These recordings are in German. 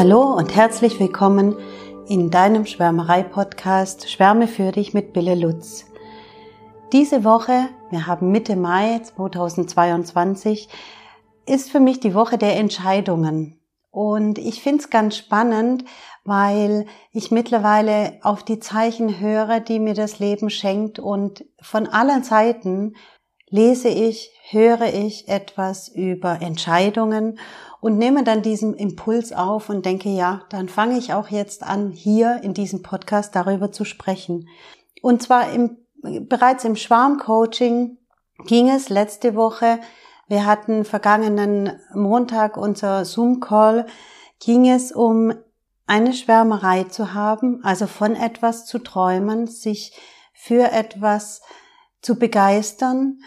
Hallo und herzlich willkommen in deinem Schwärmerei-Podcast Schwärme für dich mit Bille Lutz. Diese Woche, wir haben Mitte Mai 2022, ist für mich die Woche der Entscheidungen. Und ich finde es ganz spannend, weil ich mittlerweile auf die Zeichen höre, die mir das Leben schenkt und von allen Seiten lese ich, höre ich etwas über Entscheidungen und nehme dann diesen Impuls auf und denke, ja, dann fange ich auch jetzt an, hier in diesem Podcast darüber zu sprechen. Und zwar im, bereits im Schwarmcoaching ging es letzte Woche, wir hatten vergangenen Montag unser Zoom-Call, ging es um eine Schwärmerei zu haben, also von etwas zu träumen, sich für etwas zu begeistern,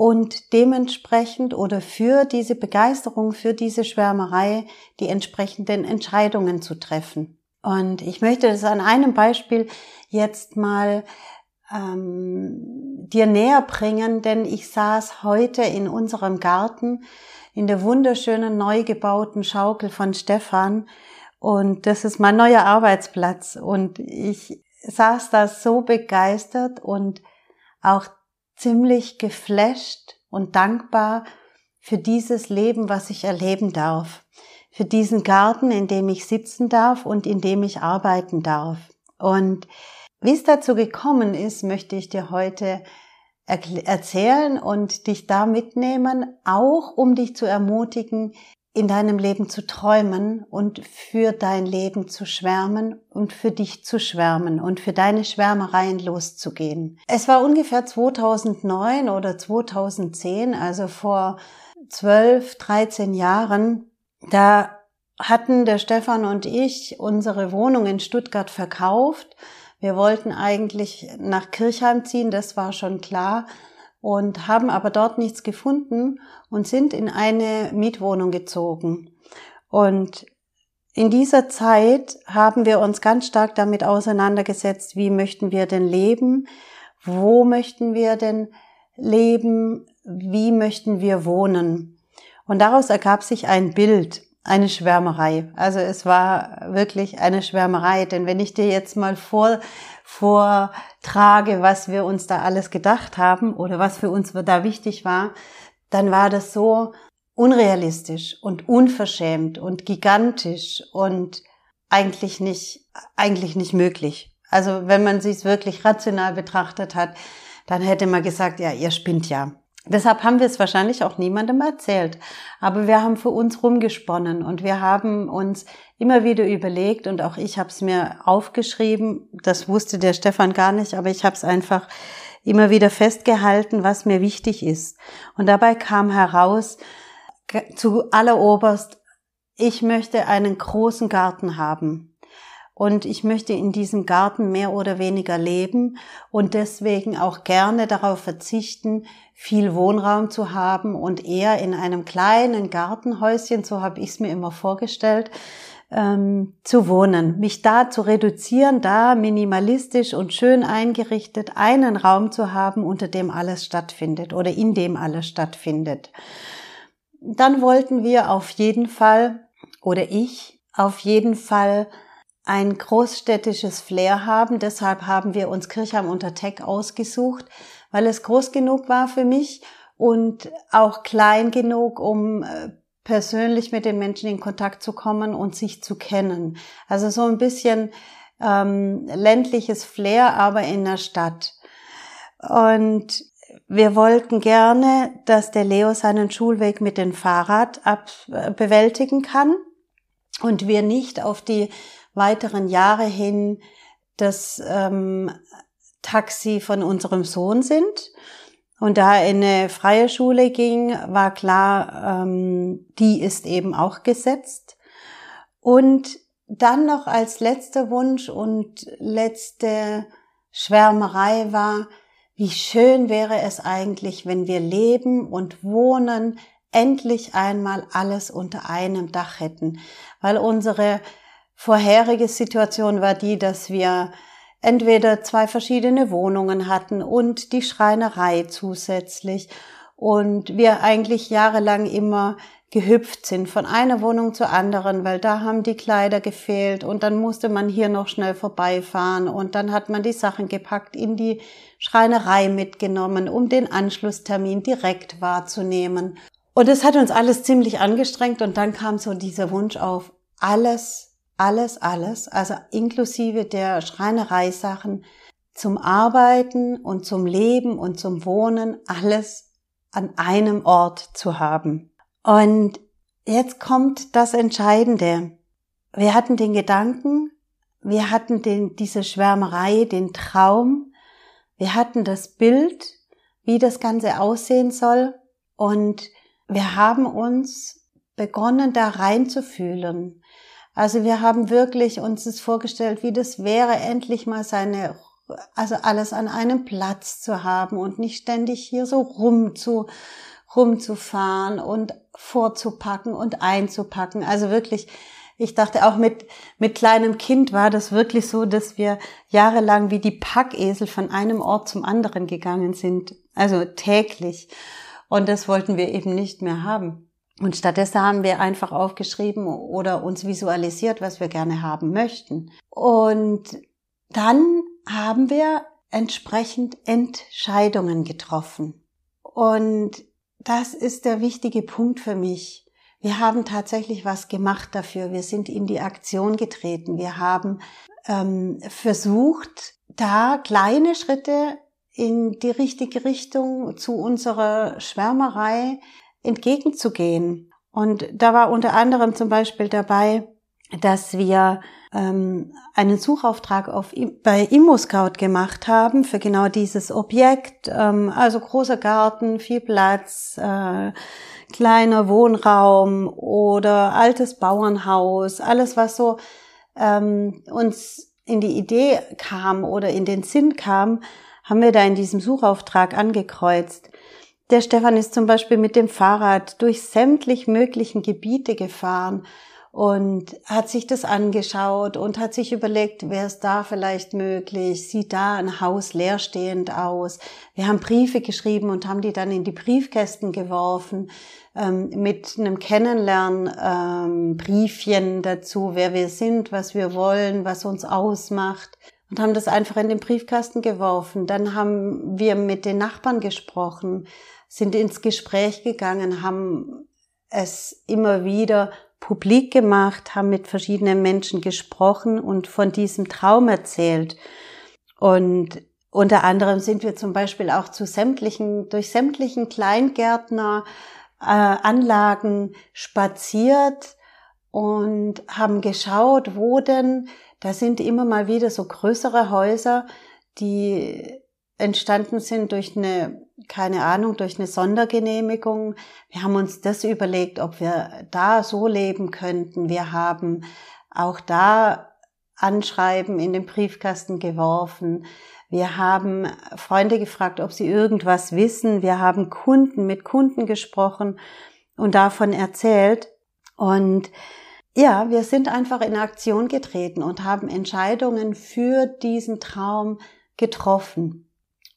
und dementsprechend oder für diese Begeisterung, für diese Schwärmerei die entsprechenden Entscheidungen zu treffen. Und ich möchte das an einem Beispiel jetzt mal ähm, dir näher bringen, denn ich saß heute in unserem Garten in der wunderschönen neu gebauten Schaukel von Stefan und das ist mein neuer Arbeitsplatz und ich saß da so begeistert und auch ziemlich geflasht und dankbar für dieses Leben, was ich erleben darf, für diesen Garten, in dem ich sitzen darf und in dem ich arbeiten darf. Und wie es dazu gekommen ist, möchte ich dir heute erzählen und dich da mitnehmen, auch um dich zu ermutigen, in deinem Leben zu träumen und für dein Leben zu schwärmen und für dich zu schwärmen und für deine Schwärmereien loszugehen. Es war ungefähr 2009 oder 2010, also vor 12, 13 Jahren, da hatten der Stefan und ich unsere Wohnung in Stuttgart verkauft. Wir wollten eigentlich nach Kirchheim ziehen, das war schon klar und haben aber dort nichts gefunden und sind in eine Mietwohnung gezogen. Und in dieser Zeit haben wir uns ganz stark damit auseinandergesetzt, wie möchten wir denn leben, wo möchten wir denn leben, wie möchten wir wohnen. Und daraus ergab sich ein Bild, eine Schwärmerei. Also es war wirklich eine Schwärmerei, denn wenn ich dir jetzt mal vor, vortrage, was wir uns da alles gedacht haben oder was für uns da wichtig war, dann war das so unrealistisch und unverschämt und gigantisch und eigentlich nicht, eigentlich nicht möglich. Also wenn man sich wirklich rational betrachtet hat, dann hätte man gesagt, ja, ihr spinnt ja. Deshalb haben wir es wahrscheinlich auch niemandem erzählt. Aber wir haben für uns rumgesponnen und wir haben uns immer wieder überlegt und auch ich habe es mir aufgeschrieben. Das wusste der Stefan gar nicht, aber ich habe es einfach immer wieder festgehalten, was mir wichtig ist. Und dabei kam heraus, zu alleroberst, ich möchte einen großen Garten haben und ich möchte in diesem Garten mehr oder weniger leben und deswegen auch gerne darauf verzichten, viel Wohnraum zu haben und eher in einem kleinen Gartenhäuschen, so habe ich es mir immer vorgestellt, ähm, zu wohnen, mich da zu reduzieren, da minimalistisch und schön eingerichtet einen Raum zu haben, unter dem alles stattfindet oder in dem alles stattfindet. Dann wollten wir auf jeden Fall oder ich auf jeden Fall ein großstädtisches Flair haben. Deshalb haben wir uns Kirchheim unter Teck ausgesucht, weil es groß genug war für mich und auch klein genug, um äh, persönlich mit den Menschen in Kontakt zu kommen und sich zu kennen. Also so ein bisschen ähm, ländliches Flair, aber in der Stadt. Und wir wollten gerne, dass der Leo seinen Schulweg mit dem Fahrrad ab, äh, bewältigen kann und wir nicht auf die weiteren Jahre hin das ähm, Taxi von unserem Sohn sind. Und da er in eine freie Schule ging, war klar, ähm, die ist eben auch gesetzt. Und dann noch als letzter Wunsch und letzte Schwärmerei war, wie schön wäre es eigentlich, wenn wir leben und wohnen, endlich einmal alles unter einem Dach hätten, weil unsere vorherige Situation war die, dass wir entweder zwei verschiedene Wohnungen hatten und die Schreinerei zusätzlich und wir eigentlich jahrelang immer gehüpft sind von einer Wohnung zur anderen, weil da haben die Kleider gefehlt und dann musste man hier noch schnell vorbeifahren und dann hat man die Sachen gepackt, in die Schreinerei mitgenommen, um den Anschlusstermin direkt wahrzunehmen. Und es hat uns alles ziemlich angestrengt und dann kam so dieser Wunsch auf, alles, alles, alles, also inklusive der Schreinereisachen zum Arbeiten und zum Leben und zum Wohnen, alles an einem Ort zu haben. Und jetzt kommt das Entscheidende. Wir hatten den Gedanken, wir hatten den, diese Schwärmerei, den Traum, wir hatten das Bild, wie das Ganze aussehen soll und wir haben uns begonnen, da reinzufühlen. Also wir haben wirklich uns es vorgestellt, wie das wäre, endlich mal seine, also alles an einem Platz zu haben und nicht ständig hier so rum zu, rumzufahren und vorzupacken und einzupacken. Also wirklich, ich dachte auch mit, mit kleinem Kind war das wirklich so, dass wir jahrelang wie die Packesel von einem Ort zum anderen gegangen sind. Also täglich. Und das wollten wir eben nicht mehr haben. Und stattdessen haben wir einfach aufgeschrieben oder uns visualisiert, was wir gerne haben möchten. Und dann haben wir entsprechend Entscheidungen getroffen. Und das ist der wichtige Punkt für mich. Wir haben tatsächlich was gemacht dafür. Wir sind in die Aktion getreten. Wir haben ähm, versucht, da kleine Schritte in die richtige Richtung zu unserer Schwärmerei entgegenzugehen. Und da war unter anderem zum Beispiel dabei, dass wir ähm, einen Suchauftrag auf, bei ImmoScout gemacht haben für genau dieses Objekt. Ähm, also großer Garten, viel Platz, äh, kleiner Wohnraum oder altes Bauernhaus, alles was so ähm, uns in die Idee kam oder in den Sinn kam, haben wir da in diesem Suchauftrag angekreuzt. Der Stefan ist zum Beispiel mit dem Fahrrad durch sämtlich möglichen Gebiete gefahren und hat sich das angeschaut und hat sich überlegt, wäre es da vielleicht möglich, sieht da ein Haus leerstehend aus. Wir haben Briefe geschrieben und haben die dann in die Briefkästen geworfen ähm, mit einem Kennenlernbriefchen ähm, dazu, wer wir sind, was wir wollen, was uns ausmacht und haben das einfach in den Briefkasten geworfen. Dann haben wir mit den Nachbarn gesprochen, sind ins Gespräch gegangen, haben es immer wieder publik gemacht, haben mit verschiedenen Menschen gesprochen und von diesem Traum erzählt. Und unter anderem sind wir zum Beispiel auch zu sämtlichen, durch sämtlichen Kleingärtner äh, Anlagen spaziert und haben geschaut, wo denn, da sind immer mal wieder so größere Häuser, die entstanden sind durch eine, keine Ahnung, durch eine Sondergenehmigung. Wir haben uns das überlegt, ob wir da so leben könnten. Wir haben auch da Anschreiben in den Briefkasten geworfen. Wir haben Freunde gefragt, ob sie irgendwas wissen. Wir haben Kunden mit Kunden gesprochen und davon erzählt. Und ja, wir sind einfach in Aktion getreten und haben Entscheidungen für diesen Traum getroffen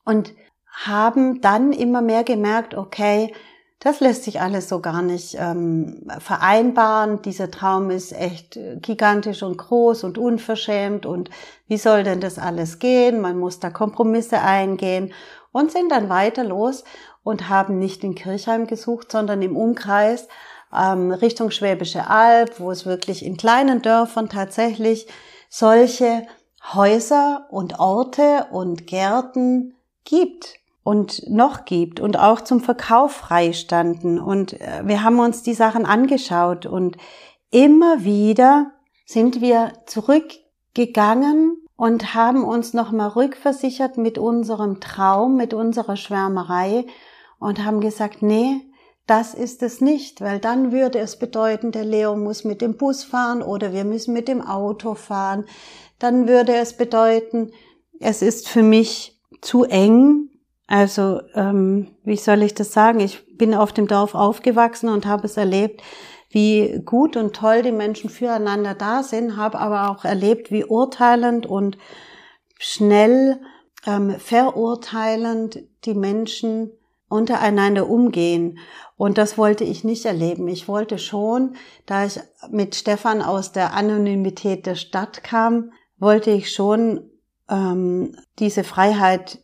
und haben dann immer mehr gemerkt, okay, das lässt sich alles so gar nicht ähm, vereinbaren. Dieser Traum ist echt gigantisch und groß und unverschämt und wie soll denn das alles gehen? Man muss da Kompromisse eingehen und sind dann weiter los und haben nicht in Kirchheim gesucht, sondern im Umkreis ähm, Richtung Schwäbische Alb, wo es wirklich in kleinen Dörfern tatsächlich solche Häuser und Orte und Gärten gibt und noch gibt und auch zum Verkauf freistanden. Und äh, wir haben uns die Sachen angeschaut und immer wieder sind wir zurückgegangen und haben uns nochmal rückversichert mit unserem Traum, mit unserer Schwärmerei und haben gesagt, nee, das ist es nicht, weil dann würde es bedeuten, der Leo muss mit dem Bus fahren oder wir müssen mit dem Auto fahren. Dann würde es bedeuten, es ist für mich zu eng. Also, ähm, wie soll ich das sagen? Ich bin auf dem Dorf aufgewachsen und habe es erlebt, wie gut und toll die Menschen füreinander da sind, habe aber auch erlebt, wie urteilend und schnell ähm, verurteilend die Menschen untereinander umgehen. Und das wollte ich nicht erleben. Ich wollte schon, da ich mit Stefan aus der Anonymität der Stadt kam, wollte ich schon ähm, diese Freiheit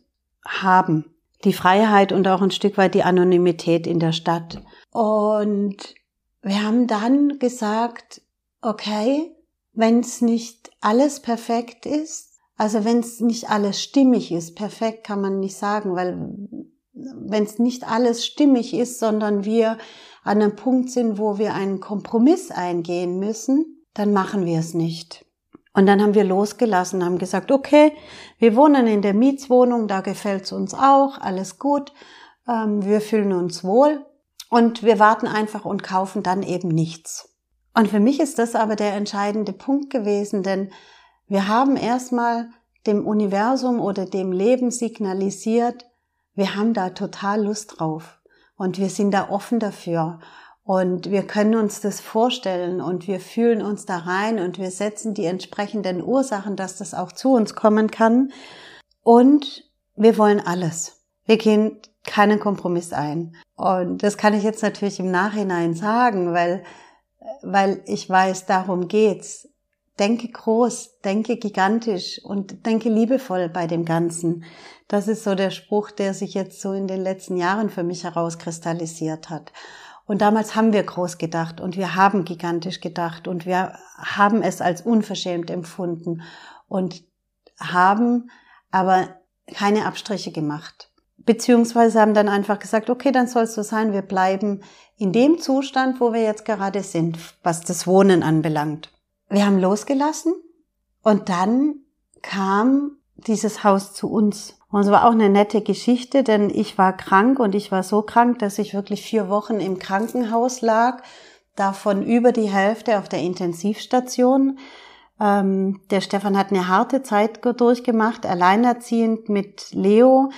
haben. Die Freiheit und auch ein Stück weit die Anonymität in der Stadt. Und wir haben dann gesagt, okay, wenn es nicht alles perfekt ist, also wenn es nicht alles stimmig ist, perfekt kann man nicht sagen, weil wenn es nicht alles stimmig ist, sondern wir an einem Punkt sind, wo wir einen Kompromiss eingehen müssen, dann machen wir es nicht. Und dann haben wir losgelassen, haben gesagt, okay, wir wohnen in der Mietswohnung, da gefällt es uns auch, alles gut, ähm, wir fühlen uns wohl und wir warten einfach und kaufen dann eben nichts. Und für mich ist das aber der entscheidende Punkt gewesen, denn wir haben erstmal dem Universum oder dem Leben signalisiert, wir haben da total Lust drauf und wir sind da offen dafür und wir können uns das vorstellen und wir fühlen uns da rein und wir setzen die entsprechenden Ursachen, dass das auch zu uns kommen kann. Und wir wollen alles. Wir gehen keinen Kompromiss ein. Und das kann ich jetzt natürlich im Nachhinein sagen, weil, weil ich weiß, darum geht's. Denke groß, denke gigantisch und denke liebevoll bei dem Ganzen. Das ist so der Spruch, der sich jetzt so in den letzten Jahren für mich herauskristallisiert hat. Und damals haben wir groß gedacht und wir haben gigantisch gedacht und wir haben es als unverschämt empfunden und haben aber keine Abstriche gemacht. Beziehungsweise haben dann einfach gesagt, okay, dann soll es so sein, wir bleiben in dem Zustand, wo wir jetzt gerade sind, was das Wohnen anbelangt. Wir haben losgelassen und dann kam dieses Haus zu uns. Und es war auch eine nette Geschichte, denn ich war krank und ich war so krank, dass ich wirklich vier Wochen im Krankenhaus lag, davon über die Hälfte auf der Intensivstation. Ähm, der Stefan hat eine harte Zeit durchgemacht, alleinerziehend mit Leo,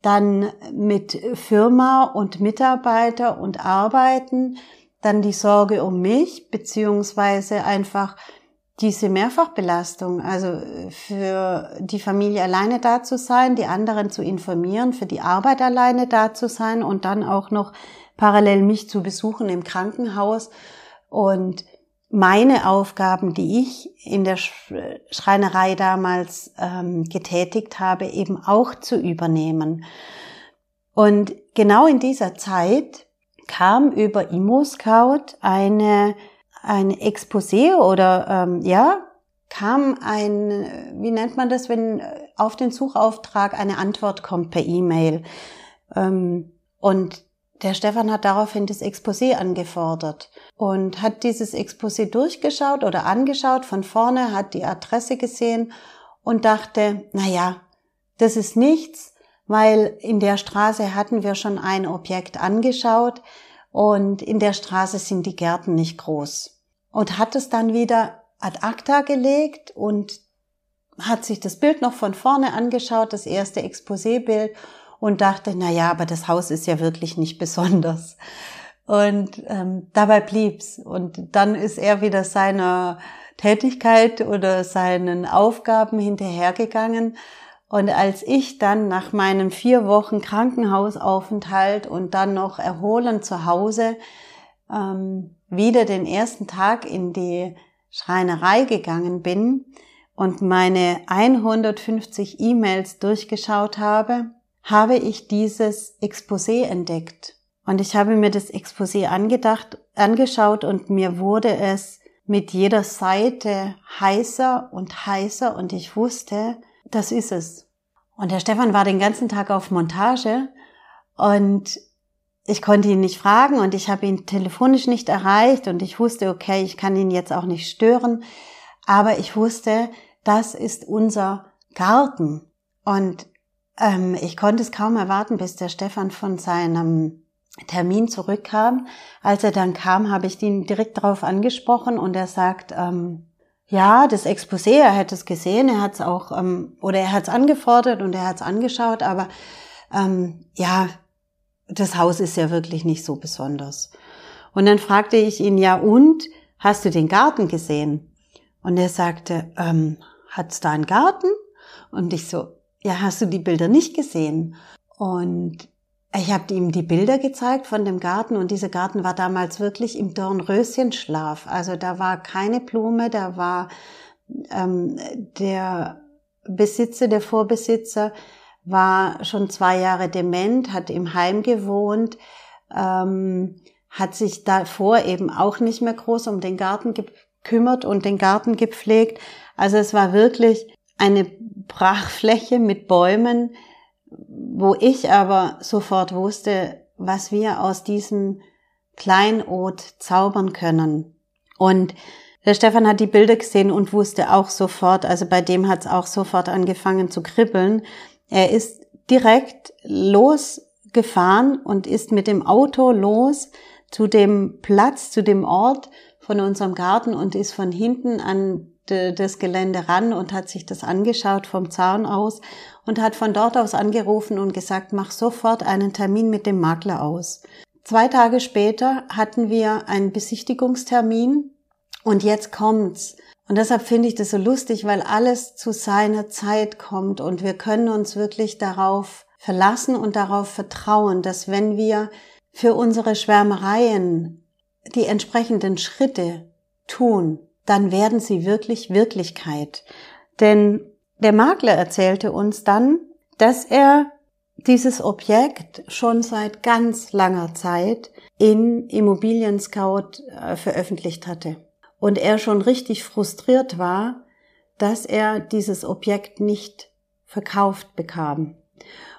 dann mit Firma und Mitarbeiter und Arbeiten, dann die Sorge um mich, beziehungsweise einfach diese Mehrfachbelastung, also äh, für die Familie alleine da zu sein, die anderen zu informieren, für die Arbeit alleine da zu sein und dann auch noch parallel mich zu besuchen im Krankenhaus und meine Aufgaben, die ich in der Schreinerei damals ähm, getätigt habe, eben auch zu übernehmen. Und genau in dieser Zeit kam über ImmoScout eine ein Exposé oder ähm, ja, kam ein, wie nennt man das, wenn auf den Suchauftrag eine Antwort kommt per E-Mail. Ähm, und der Stefan hat daraufhin das Exposé angefordert und hat dieses Exposé durchgeschaut oder angeschaut von vorne, hat die Adresse gesehen und dachte, na ja, das ist nichts, weil in der Straße hatten wir schon ein Objekt angeschaut und in der Straße sind die Gärten nicht groß und hat es dann wieder ad acta gelegt und hat sich das Bild noch von vorne angeschaut, das erste Exposé-Bild und dachte, na ja, aber das Haus ist ja wirklich nicht besonders. Und ähm, dabei blieb's. Und dann ist er wieder seiner Tätigkeit oder seinen Aufgaben hinterhergegangen. Und als ich dann nach meinem vier Wochen Krankenhausaufenthalt und dann noch Erholen zu Hause ähm, wieder den ersten Tag in die Schreinerei gegangen bin und meine 150 E-Mails durchgeschaut habe, habe ich dieses Exposé entdeckt. Und ich habe mir das Exposé angedacht, angeschaut und mir wurde es mit jeder Seite heißer und heißer und ich wusste, das ist es. Und der Stefan war den ganzen Tag auf Montage und ich konnte ihn nicht fragen und ich habe ihn telefonisch nicht erreicht und ich wusste, okay, ich kann ihn jetzt auch nicht stören, aber ich wusste, das ist unser Garten und ähm, ich konnte es kaum erwarten, bis der Stefan von seinem Termin zurückkam. Als er dann kam, habe ich ihn direkt darauf angesprochen und er sagt, ähm, ja, das Exposé, er hätte es gesehen, er hat es auch, ähm, oder er hat es angefordert und er hat es angeschaut, aber ähm, ja, das Haus ist ja wirklich nicht so besonders. Und dann fragte ich ihn, ja und, hast du den Garten gesehen? Und er sagte, ähm, hat's da einen Garten? Und ich so, ja, hast du die Bilder nicht gesehen? Und ich habe ihm die Bilder gezeigt von dem Garten und dieser Garten war damals wirklich im Dornröschenschlaf. Also da war keine Blume, da war ähm, der Besitzer, der Vorbesitzer war schon zwei Jahre dement, hat im Heim gewohnt, ähm, hat sich davor eben auch nicht mehr groß um den Garten gekümmert und den Garten gepflegt. Also es war wirklich eine Brachfläche mit Bäumen, wo ich aber sofort wusste, was wir aus diesem Kleinod zaubern können. Und der Stefan hat die Bilder gesehen und wusste auch sofort, also bei dem hat es auch sofort angefangen zu kribbeln. Er ist direkt losgefahren und ist mit dem Auto los zu dem Platz, zu dem Ort von unserem Garten und ist von hinten an das Gelände ran und hat sich das angeschaut vom Zaun aus und hat von dort aus angerufen und gesagt, mach sofort einen Termin mit dem Makler aus. Zwei Tage später hatten wir einen Besichtigungstermin und jetzt kommt's. Und deshalb finde ich das so lustig, weil alles zu seiner Zeit kommt und wir können uns wirklich darauf verlassen und darauf vertrauen, dass wenn wir für unsere Schwärmereien die entsprechenden Schritte tun, dann werden sie wirklich Wirklichkeit. Denn der Makler erzählte uns dann, dass er dieses Objekt schon seit ganz langer Zeit in Immobilien Scout äh, veröffentlicht hatte. Und er schon richtig frustriert war, dass er dieses Objekt nicht verkauft bekam.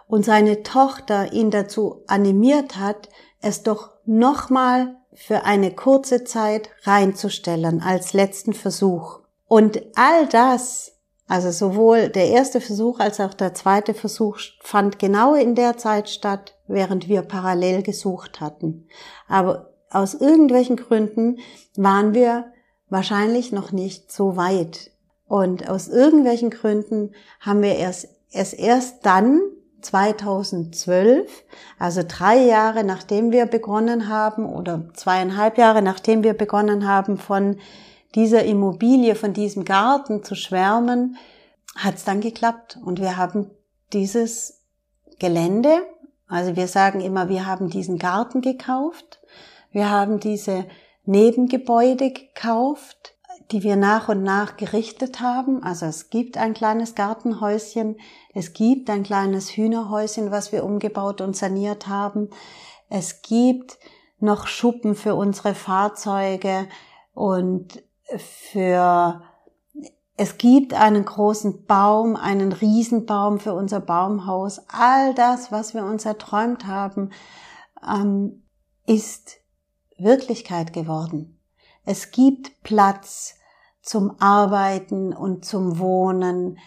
Und seine Tochter ihn dazu animiert hat, es doch nochmal für eine kurze Zeit reinzustellen als letzten Versuch. Und all das also sowohl der erste Versuch als auch der zweite Versuch fand genau in der Zeit statt, während wir parallel gesucht hatten. Aber aus irgendwelchen Gründen waren wir wahrscheinlich noch nicht so weit. Und aus irgendwelchen Gründen haben wir erst, es erst dann 2012, also drei Jahre nachdem wir begonnen haben oder zweieinhalb Jahre nachdem wir begonnen haben, von dieser Immobilie, von diesem Garten zu schwärmen, hat es dann geklappt. Und wir haben dieses Gelände, also wir sagen immer, wir haben diesen Garten gekauft, wir haben diese Nebengebäude gekauft, die wir nach und nach gerichtet haben. Also es gibt ein kleines Gartenhäuschen, es gibt ein kleines Hühnerhäuschen, was wir umgebaut und saniert haben. Es gibt noch Schuppen für unsere Fahrzeuge und für es gibt einen großen Baum, einen Riesenbaum für unser Baumhaus. All das, was wir uns erträumt haben, ähm, ist Wirklichkeit geworden. Es gibt Platz zum Arbeiten und zum Wohnen.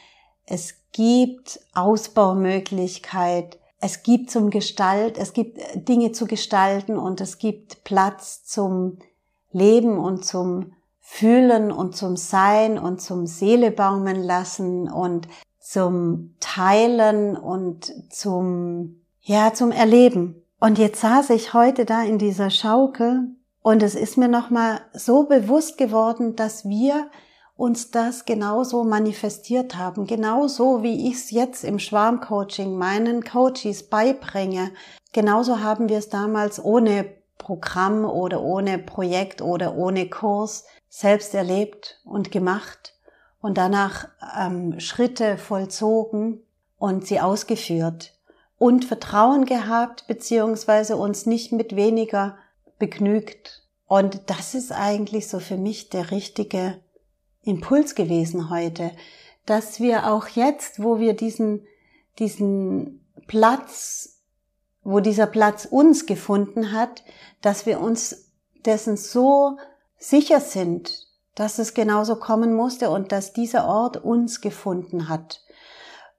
Es gibt Ausbaumöglichkeit. Es gibt zum Gestalt, es gibt Dinge zu gestalten und es gibt Platz zum Leben und zum Fühlen und zum Sein und zum Seele baumen lassen und zum Teilen und zum, ja, zum Erleben. Und jetzt saß ich heute da in dieser Schaukel und es ist mir nochmal so bewusst geworden, dass wir uns das genauso manifestiert haben, genauso wie ich es jetzt im Schwarmcoaching meinen Coaches beibringe. Genauso haben wir es damals ohne Programm oder ohne Projekt oder ohne Kurs selbst erlebt und gemacht und danach ähm, Schritte vollzogen und sie ausgeführt und Vertrauen gehabt, beziehungsweise uns nicht mit weniger begnügt. Und das ist eigentlich so für mich der richtige Impuls gewesen heute, dass wir auch jetzt, wo wir diesen, diesen Platz, wo dieser Platz uns gefunden hat, dass wir uns dessen so sicher sind, dass es genauso kommen musste und dass dieser Ort uns gefunden hat.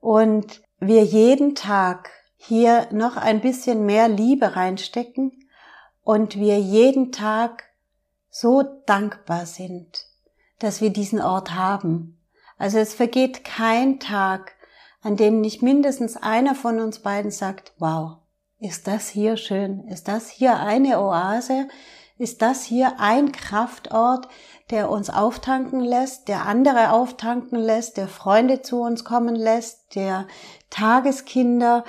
Und wir jeden Tag hier noch ein bisschen mehr Liebe reinstecken und wir jeden Tag so dankbar sind, dass wir diesen Ort haben. Also es vergeht kein Tag, an dem nicht mindestens einer von uns beiden sagt, wow, ist das hier schön? Ist das hier eine Oase? Ist das hier ein Kraftort, der uns auftanken lässt, der andere auftanken lässt, der Freunde zu uns kommen lässt, der Tageskinder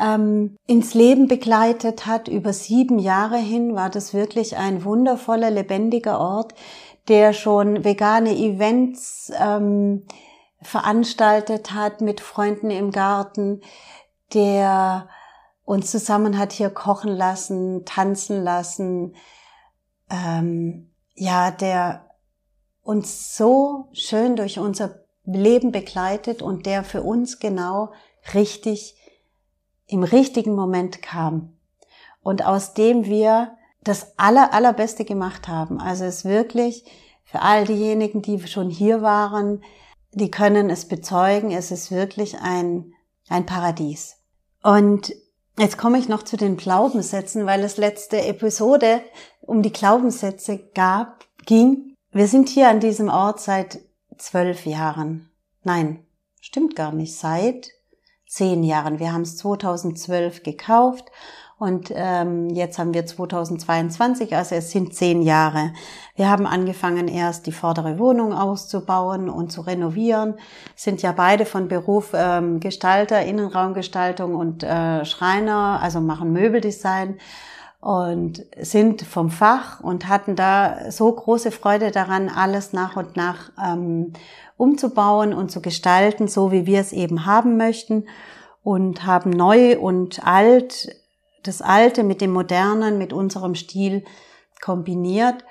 ähm, ins Leben begleitet hat. Über sieben Jahre hin war das wirklich ein wundervoller, lebendiger Ort, der schon vegane Events ähm, veranstaltet hat mit Freunden im Garten, der uns zusammen hat hier kochen lassen, tanzen lassen, ähm, ja, der uns so schön durch unser Leben begleitet und der für uns genau richtig im richtigen Moment kam und aus dem wir das aller, allerbeste gemacht haben. Also es wirklich für all diejenigen, die schon hier waren, die können es bezeugen, es ist wirklich ein, ein Paradies. Und jetzt komme ich noch zu den Glaubenssätzen, weil es letzte Episode um die Glaubenssätze gab, ging. Wir sind hier an diesem Ort seit zwölf Jahren. Nein, stimmt gar nicht. Seit zehn Jahren. Wir haben es 2012 gekauft und ähm, jetzt haben wir 2022, also es sind zehn Jahre. Wir haben angefangen, erst die vordere Wohnung auszubauen und zu renovieren. Sind ja beide von Beruf ähm, Gestalter, Innenraumgestaltung und äh, Schreiner, also machen Möbeldesign und sind vom Fach und hatten da so große Freude daran, alles nach und nach ähm, umzubauen und zu gestalten, so wie wir es eben haben möchten und haben neu und alt das Alte mit dem Modernen, mit unserem Stil kombiniert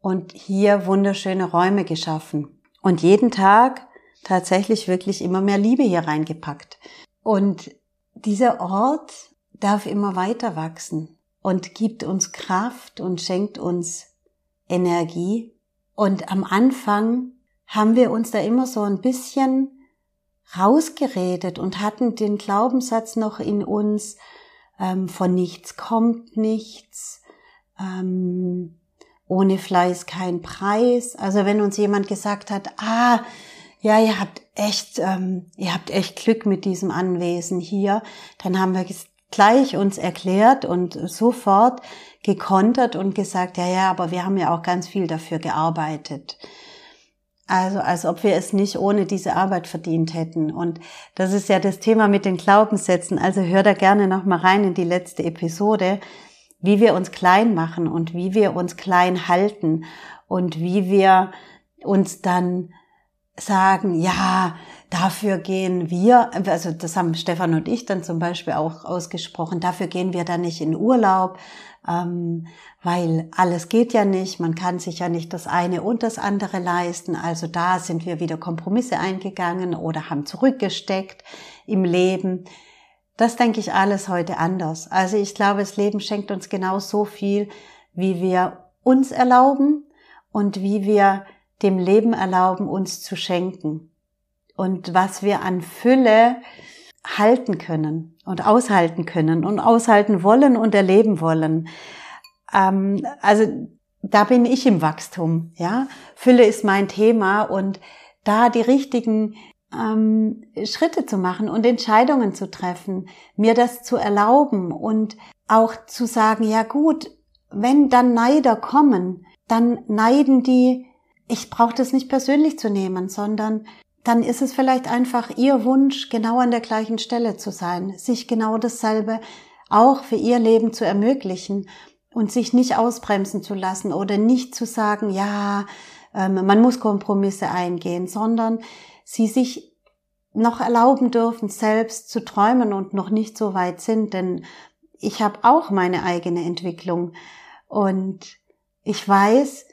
und hier wunderschöne Räume geschaffen. Und jeden Tag tatsächlich wirklich immer mehr Liebe hier reingepackt. Und dieser Ort darf immer weiter wachsen und gibt uns Kraft und schenkt uns Energie. Und am Anfang haben wir uns da immer so ein bisschen rausgeredet und hatten den Glaubenssatz noch in uns, ähm, von nichts kommt nichts, ähm, ohne Fleiß kein Preis. Also wenn uns jemand gesagt hat, ah, ja, ihr habt echt, ähm, ihr habt echt Glück mit diesem Anwesen hier, dann haben wir gleich uns erklärt und sofort gekontert und gesagt, ja, ja, aber wir haben ja auch ganz viel dafür gearbeitet. Also als ob wir es nicht ohne diese Arbeit verdient hätten. Und das ist ja das Thema mit den Glaubenssätzen. Also hör da gerne nochmal rein in die letzte Episode, wie wir uns klein machen und wie wir uns klein halten und wie wir uns dann sagen, ja, dafür gehen wir, also das haben Stefan und ich dann zum Beispiel auch ausgesprochen, dafür gehen wir dann nicht in Urlaub, ähm, weil alles geht ja nicht, man kann sich ja nicht das eine und das andere leisten. Also da sind wir wieder Kompromisse eingegangen oder haben zurückgesteckt im Leben. Das denke ich alles heute anders. Also ich glaube, das Leben schenkt uns genau so viel, wie wir uns erlauben und wie wir dem Leben erlauben, uns zu schenken. Und was wir an Fülle halten können und aushalten können und aushalten wollen und erleben wollen. Ähm, also da bin ich im Wachstum, ja. Fülle ist mein Thema und da die richtigen ähm, Schritte zu machen und Entscheidungen zu treffen, mir das zu erlauben und auch zu sagen, ja gut, wenn dann Neider kommen, dann neiden die, ich brauche das nicht persönlich zu nehmen, sondern dann ist es vielleicht einfach ihr Wunsch, genau an der gleichen Stelle zu sein, sich genau dasselbe auch für ihr Leben zu ermöglichen und sich nicht ausbremsen zu lassen oder nicht zu sagen, ja, ähm, man muss Kompromisse eingehen, sondern sie sich noch erlauben dürfen, selbst zu träumen und noch nicht so weit sind, denn ich habe auch meine eigene Entwicklung. Und ich weiß,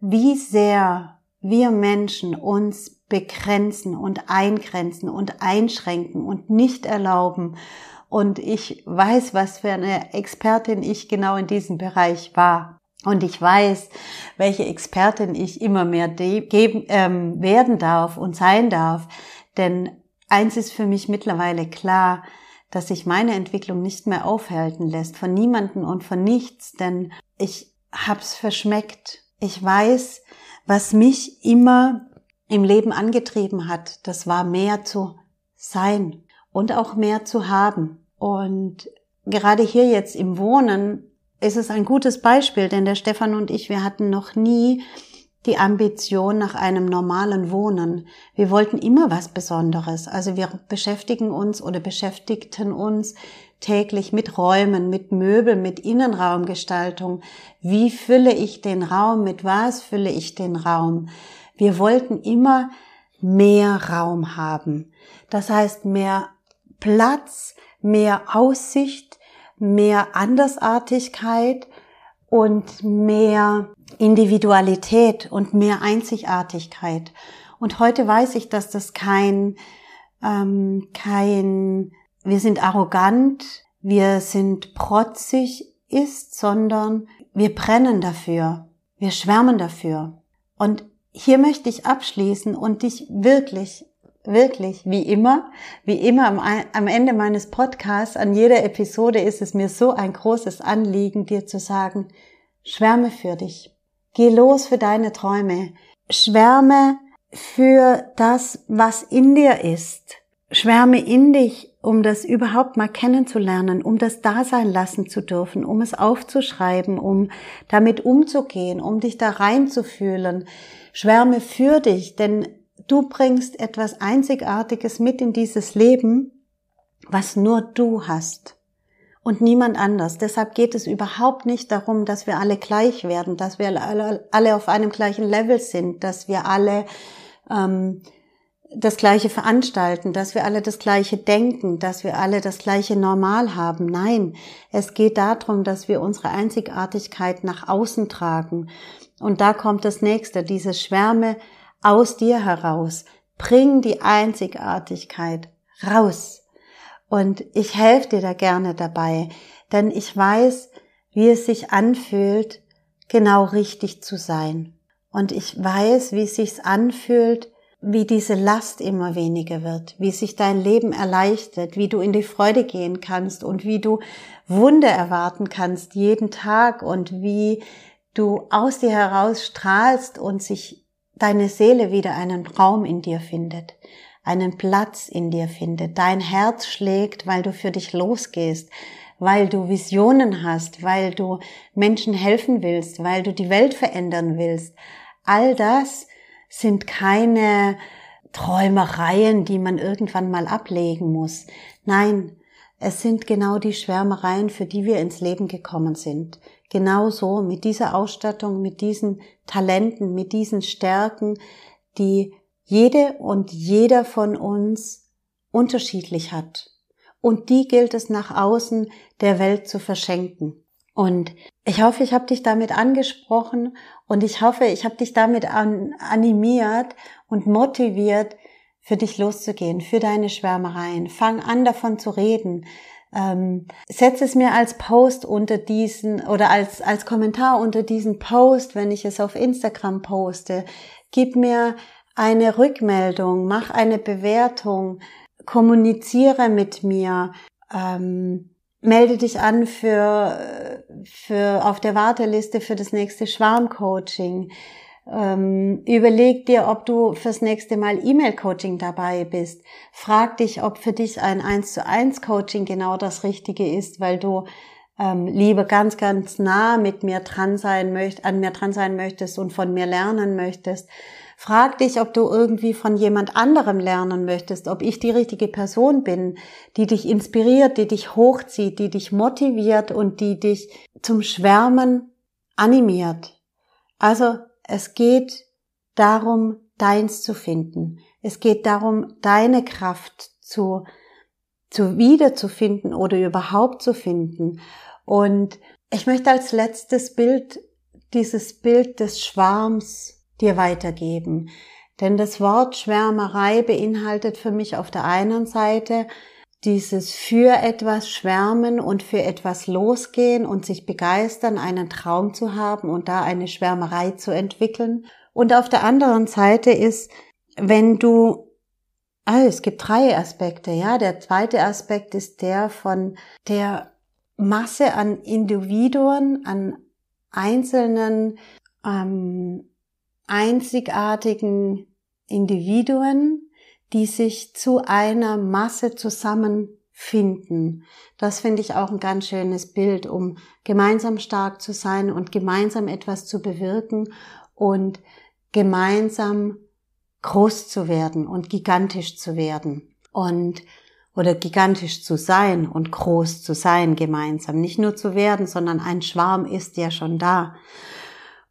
wie sehr wir Menschen uns begrenzen und eingrenzen und einschränken und nicht erlauben. Und ich weiß, was für eine Expertin ich genau in diesem Bereich war. Und ich weiß, welche Expertin ich immer mehr geben, ähm, werden darf und sein darf. Denn eins ist für mich mittlerweile klar, dass sich meine Entwicklung nicht mehr aufhalten lässt von niemanden und von nichts, denn ich hab's verschmeckt. Ich weiß, was mich immer im Leben angetrieben hat, das war mehr zu sein und auch mehr zu haben. Und gerade hier jetzt im Wohnen ist es ein gutes Beispiel, denn der Stefan und ich, wir hatten noch nie die Ambition nach einem normalen Wohnen. Wir wollten immer was Besonderes. Also wir beschäftigen uns oder beschäftigten uns täglich mit Räumen, mit Möbeln, mit Innenraumgestaltung. Wie fülle ich den Raum? Mit was fülle ich den Raum? Wir wollten immer mehr Raum haben. Das heißt mehr Platz, mehr Aussicht, mehr Andersartigkeit und mehr Individualität und mehr Einzigartigkeit. Und heute weiß ich, dass das kein, ähm, kein, wir sind arrogant, wir sind protzig ist, sondern wir brennen dafür, wir schwärmen dafür. Und hier möchte ich abschließen und dich wirklich, wirklich, wie immer, wie immer am, am Ende meines Podcasts, an jeder Episode ist es mir so ein großes Anliegen, dir zu sagen, schwärme für dich. Geh los für deine Träume. Schwärme für das, was in dir ist. Schwärme in dich, um das überhaupt mal kennenzulernen, um das da sein lassen zu dürfen, um es aufzuschreiben, um damit umzugehen, um dich da reinzufühlen. Schwärme für dich, denn du bringst etwas Einzigartiges mit in dieses Leben, was nur du hast und niemand anders. Deshalb geht es überhaupt nicht darum, dass wir alle gleich werden, dass wir alle, auf einem gleichen Level sind, dass wir alle ähm, das gleiche veranstalten, dass wir alle das gleiche denken, dass wir alle das gleiche Normal haben. Nein, es geht darum, dass wir unsere Einzigartigkeit nach außen tragen und da kommt das nächste, diese Schwärme aus dir heraus. Bring die Einzigartigkeit raus. Und ich helfe dir da gerne dabei, denn ich weiß, wie es sich anfühlt, genau richtig zu sein. Und ich weiß, wie es sich anfühlt, wie diese Last immer weniger wird, wie sich dein Leben erleichtert, wie du in die Freude gehen kannst und wie du Wunder erwarten kannst jeden Tag und wie du aus dir heraus strahlst und sich deine Seele wieder einen Raum in dir findet, einen Platz in dir findet, dein Herz schlägt, weil du für dich losgehst, weil du Visionen hast, weil du Menschen helfen willst, weil du die Welt verändern willst. All das sind keine Träumereien, die man irgendwann mal ablegen muss. Nein, es sind genau die Schwärmereien, für die wir ins Leben gekommen sind. Genauso mit dieser Ausstattung, mit diesen Talenten, mit diesen Stärken, die jede und jeder von uns unterschiedlich hat. Und die gilt es nach außen der Welt zu verschenken. Und ich hoffe, ich habe dich damit angesprochen und ich hoffe, ich habe dich damit an, animiert und motiviert, für dich loszugehen, für deine Schwärmereien. Fang an, davon zu reden. Ähm, setz es mir als Post unter diesen oder als, als Kommentar unter diesen Post, wenn ich es auf Instagram poste. Gib mir eine Rückmeldung, mach eine Bewertung, kommuniziere mit mir, ähm, melde dich an für, für auf der Warteliste für das nächste Schwarmcoaching. Ähm, überleg dir, ob du fürs nächste Mal E-Mail-Coaching dabei bist. Frag dich, ob für dich ein 1 zu 1 Coaching genau das Richtige ist, weil du ähm, lieber ganz, ganz nah mit mir dran sein möchtest, an mir dran sein möchtest und von mir lernen möchtest. Frag dich, ob du irgendwie von jemand anderem lernen möchtest, ob ich die richtige Person bin, die dich inspiriert, die dich hochzieht, die dich motiviert und die dich zum Schwärmen animiert. Also es geht darum, deins zu finden. Es geht darum, deine Kraft zu, zu wiederzufinden oder überhaupt zu finden. Und ich möchte als letztes Bild dieses Bild des Schwarms dir weitergeben. Denn das Wort Schwärmerei beinhaltet für mich auf der einen Seite dieses für etwas schwärmen und für etwas losgehen und sich begeistern, einen Traum zu haben und da eine Schwärmerei zu entwickeln. Und auf der anderen Seite ist, wenn du, also es gibt drei Aspekte, ja. Der zweite Aspekt ist der von der Masse an Individuen, an einzelnen, ähm, einzigartigen Individuen, die sich zu einer Masse zusammenfinden. Das finde ich auch ein ganz schönes Bild, um gemeinsam stark zu sein und gemeinsam etwas zu bewirken und gemeinsam groß zu werden und gigantisch zu werden und oder gigantisch zu sein und groß zu sein gemeinsam, nicht nur zu werden, sondern ein Schwarm ist ja schon da.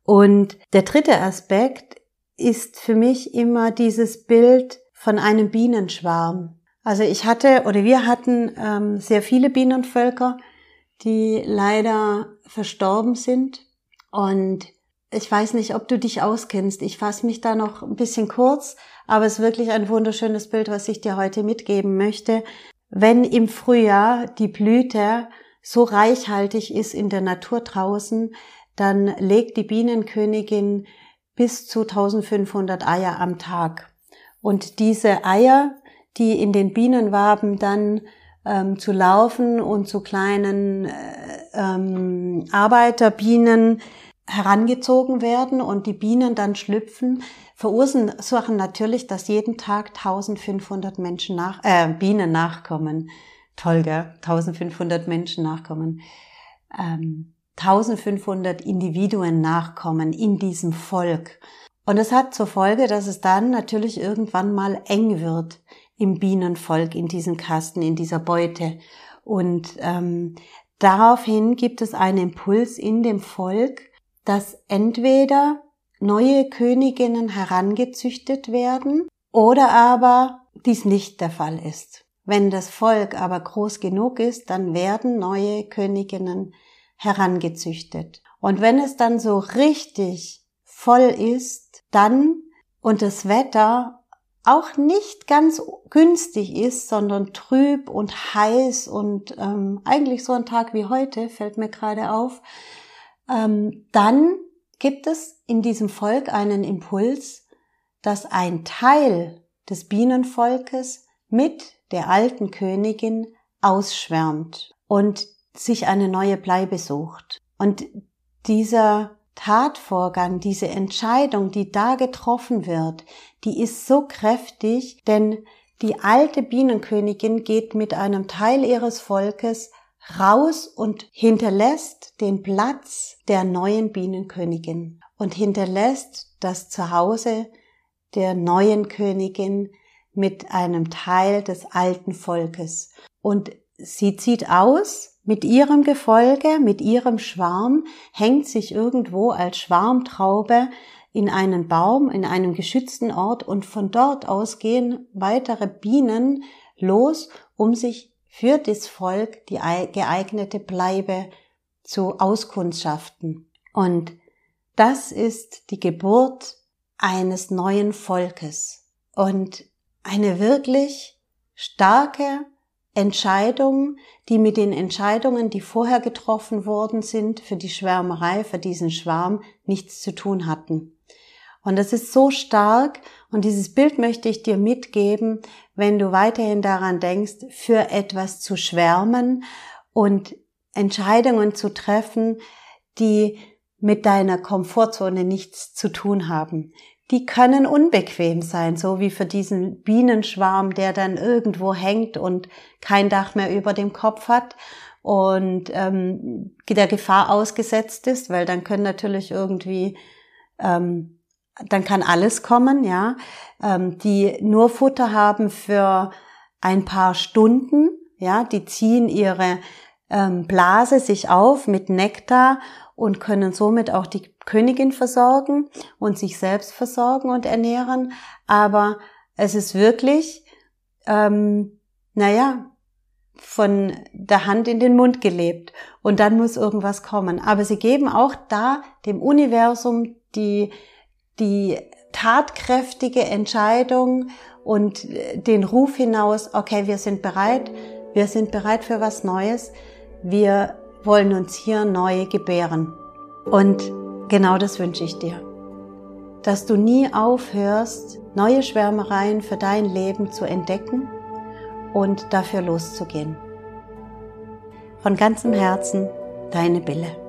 Und der dritte Aspekt ist für mich immer dieses Bild von einem Bienenschwarm. Also ich hatte oder wir hatten ähm, sehr viele Bienenvölker, die leider verstorben sind. Und ich weiß nicht, ob du dich auskennst. Ich fasse mich da noch ein bisschen kurz, aber es ist wirklich ein wunderschönes Bild, was ich dir heute mitgeben möchte. Wenn im Frühjahr die Blüte so reichhaltig ist in der Natur draußen, dann legt die Bienenkönigin bis zu 1500 Eier am Tag. Und diese Eier, die in den Bienenwaben dann ähm, zu laufen und zu kleinen äh, ähm, Arbeiterbienen herangezogen werden und die Bienen dann schlüpfen, verursachen natürlich, dass jeden Tag 1500 Menschen nach, äh, Bienen nachkommen. Toll, gell? 1500 Menschen nachkommen. Ähm, 1500 Individuen nachkommen in diesem Volk. Und es hat zur Folge, dass es dann natürlich irgendwann mal eng wird im Bienenvolk, in diesem Kasten, in dieser Beute. Und ähm, daraufhin gibt es einen Impuls in dem Volk, dass entweder neue Königinnen herangezüchtet werden oder aber dies nicht der Fall ist. Wenn das Volk aber groß genug ist, dann werden neue Königinnen herangezüchtet. Und wenn es dann so richtig voll ist, dann und das Wetter auch nicht ganz günstig ist, sondern trüb und heiß und ähm, eigentlich so ein Tag wie heute, fällt mir gerade auf, ähm, dann gibt es in diesem Volk einen Impuls, dass ein Teil des Bienenvolkes mit der alten Königin ausschwärmt und sich eine neue Bleibe sucht. Und dieser Tatvorgang, diese Entscheidung, die da getroffen wird, die ist so kräftig, denn die alte Bienenkönigin geht mit einem Teil ihres Volkes raus und hinterlässt den Platz der neuen Bienenkönigin und hinterlässt das Zuhause der neuen Königin mit einem Teil des alten Volkes. Und sie zieht aus mit ihrem Gefolge, mit ihrem Schwarm, hängt sich irgendwo als Schwarmtraube in einen Baum, in einem geschützten Ort und von dort aus gehen weitere Bienen los, um sich für das Volk die geeignete Bleibe zu auskundschaften. Und das ist die Geburt eines neuen Volkes und eine wirklich starke Entscheidungen, die mit den Entscheidungen, die vorher getroffen worden sind, für die Schwärmerei, für diesen Schwarm nichts zu tun hatten. Und das ist so stark und dieses Bild möchte ich dir mitgeben, wenn du weiterhin daran denkst, für etwas zu schwärmen und Entscheidungen zu treffen, die mit deiner Komfortzone nichts zu tun haben, die können unbequem sein, so wie für diesen Bienenschwarm, der dann irgendwo hängt und kein Dach mehr über dem Kopf hat und ähm, der Gefahr ausgesetzt ist, weil dann können natürlich irgendwie, ähm, dann kann alles kommen, ja, ähm, die nur Futter haben für ein paar Stunden, ja, die ziehen ihre ähm, Blase sich auf mit Nektar und können somit auch die Königin versorgen und sich selbst versorgen und ernähren. Aber es ist wirklich, ähm, naja, von der Hand in den Mund gelebt. Und dann muss irgendwas kommen. Aber sie geben auch da dem Universum die, die tatkräftige Entscheidung und den Ruf hinaus, okay, wir sind bereit, wir sind bereit für was Neues, wir wollen uns hier neu gebären. Und genau das wünsche ich dir. Dass du nie aufhörst, neue Schwärmereien für dein Leben zu entdecken und dafür loszugehen. Von ganzem Herzen, deine Bille.